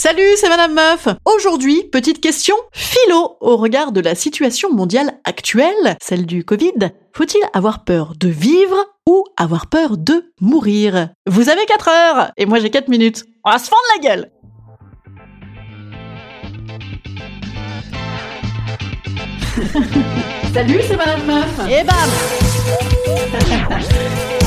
Salut, c'est Madame Meuf. Aujourd'hui, petite question philo au regard de la situation mondiale actuelle, celle du Covid. Faut-il avoir peur de vivre ou avoir peur de mourir? Vous avez 4 heures et moi j'ai 4 minutes. On va se fendre la gueule. Salut, c'est Madame Meuf. Et bam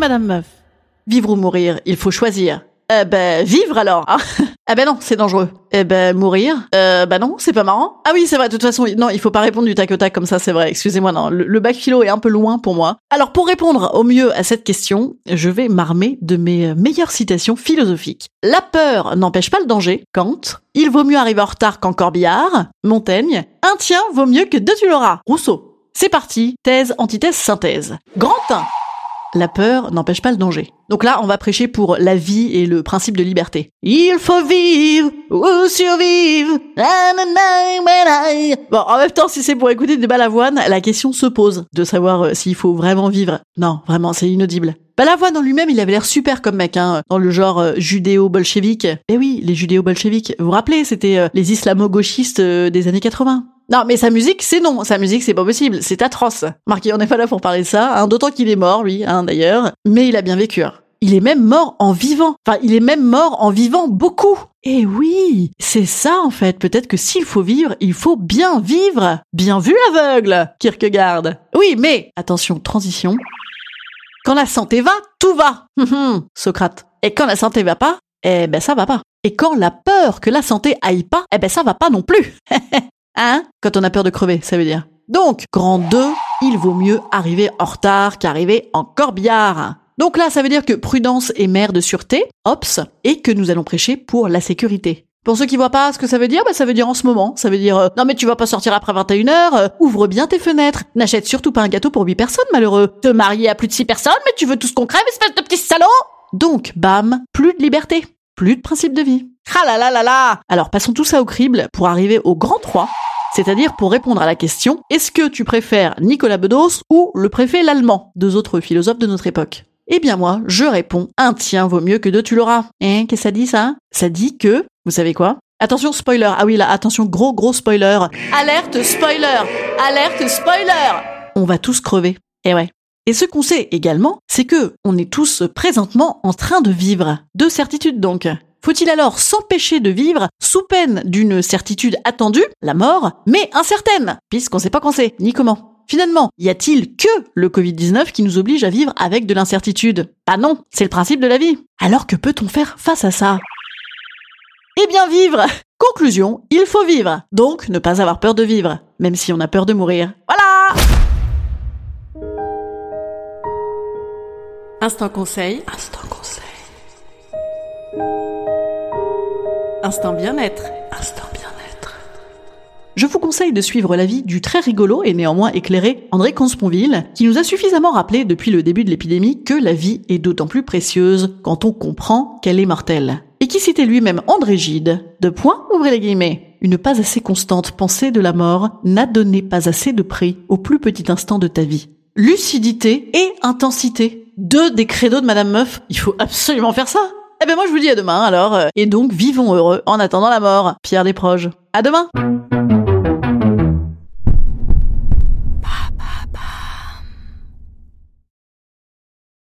Madame Meuf. Vivre ou mourir, il faut choisir. Eh ben, vivre alors hein Ah ben non, c'est dangereux. Eh ben, mourir Euh, ben non, c'est pas marrant. Ah oui, c'est vrai, de toute façon, non, il faut pas répondre du tac au tac comme ça, c'est vrai. Excusez-moi, non, le, le bac philo est un peu loin pour moi. Alors, pour répondre au mieux à cette question, je vais m'armer de mes meilleures citations philosophiques. La peur n'empêche pas le danger. Kant. Il vaut mieux arriver en retard qu'en corbillard. Montaigne. Un tien vaut mieux que deux tu l'auras. Rousseau. C'est parti, thèse, antithèse, synthèse. Grand 1. La peur n'empêche pas le danger. Donc là, on va prêcher pour la vie et le principe de liberté. Il faut vivre ou survivre. Bon, en même temps, si c'est pour écouter des balavoines, la question se pose de savoir euh, s'il faut vraiment vivre. Non, vraiment, c'est inaudible. Balavoine en lui-même, il avait l'air super comme mec, hein, dans le genre euh, judéo-bolchevique. Eh oui, les judéo-bolcheviques. Vous vous rappelez, c'était euh, les islamo-gauchistes des années 80. Non, mais sa musique, c'est non. Sa musique, c'est pas possible. C'est atroce. Marquis, on n'est pas là pour parler de ça, hein, d'autant qu'il est mort, lui, hein, d'ailleurs. Mais il a bien vécu. hein. Il est même mort en vivant. Enfin, il est même mort en vivant beaucoup. Eh oui, c'est ça en fait. Peut-être que s'il faut vivre, il faut bien vivre. Bien vu l'aveugle, Kierkegaard. Oui, mais attention, transition. Quand la santé va, tout va. Hum, hum, Socrate. Et quand la santé va pas, eh ben ça va pas. Et quand la peur que la santé aille pas, eh ben ça va pas non plus. hein? Quand on a peur de crever, ça veut dire. Donc, grand 2, il vaut mieux arriver en retard qu'arriver en corbillard. Donc là, ça veut dire que prudence est mère de sûreté, ops, et que nous allons prêcher pour la sécurité. Pour ceux qui voient pas ce que ça veut dire, bah ça veut dire en ce moment. Ça veut dire euh, non mais tu vas pas sortir après 21h, euh, ouvre bien tes fenêtres, n'achète surtout pas un gâteau pour 8 personnes malheureux. Te marier à plus de 6 personnes, mais tu veux tous qu'on crève, espèce de petit salaud? Donc, bam, plus de liberté, plus de principe de vie. Ah là là là là Alors passons tout ça au crible pour arriver au grand 3, c'est-à-dire pour répondre à la question est-ce que tu préfères Nicolas Bedos ou le préfet l'allemand, deux autres philosophes de notre époque? Eh bien moi, je réponds, un tien vaut mieux que deux tu l'auras. Hein, qu'est-ce que ça dit ça? Ça dit que, vous savez quoi? Attention spoiler, ah oui là, attention gros gros spoiler. Alerte spoiler Alerte spoiler On va tous crever. Eh ouais. Et ce qu'on sait également, c'est que on est tous présentement en train de vivre. Deux certitudes donc. Faut-il alors s'empêcher de vivre sous peine d'une certitude attendue, la mort, mais incertaine, puisqu'on sait pas quand c'est, ni comment? Finalement, y a-t-il que le Covid-19 qui nous oblige à vivre avec de l'incertitude? Ah non, c'est le principe de la vie. Alors que peut-on faire face à ça? Eh bien vivre Conclusion, il faut vivre. Donc ne pas avoir peur de vivre, même si on a peur de mourir. Voilà Instant conseil. Instant conseil. Instant bien-être. Instant bien-être. Je vous conseille de suivre l'avis du très rigolo et néanmoins éclairé André Consponville, qui nous a suffisamment rappelé depuis le début de l'épidémie que la vie est d'autant plus précieuse quand on comprend qu'elle est mortelle. Et qui citait lui-même André Gide, de point, ouvrez les guillemets. Une pas assez constante pensée de la mort n'a donné pas assez de prix au plus petit instant de ta vie. Lucidité et intensité. Deux des credos de Madame Meuf. Il faut absolument faire ça. Eh ben moi je vous dis à demain alors. Et donc vivons heureux en attendant la mort. Pierre Desproges. À demain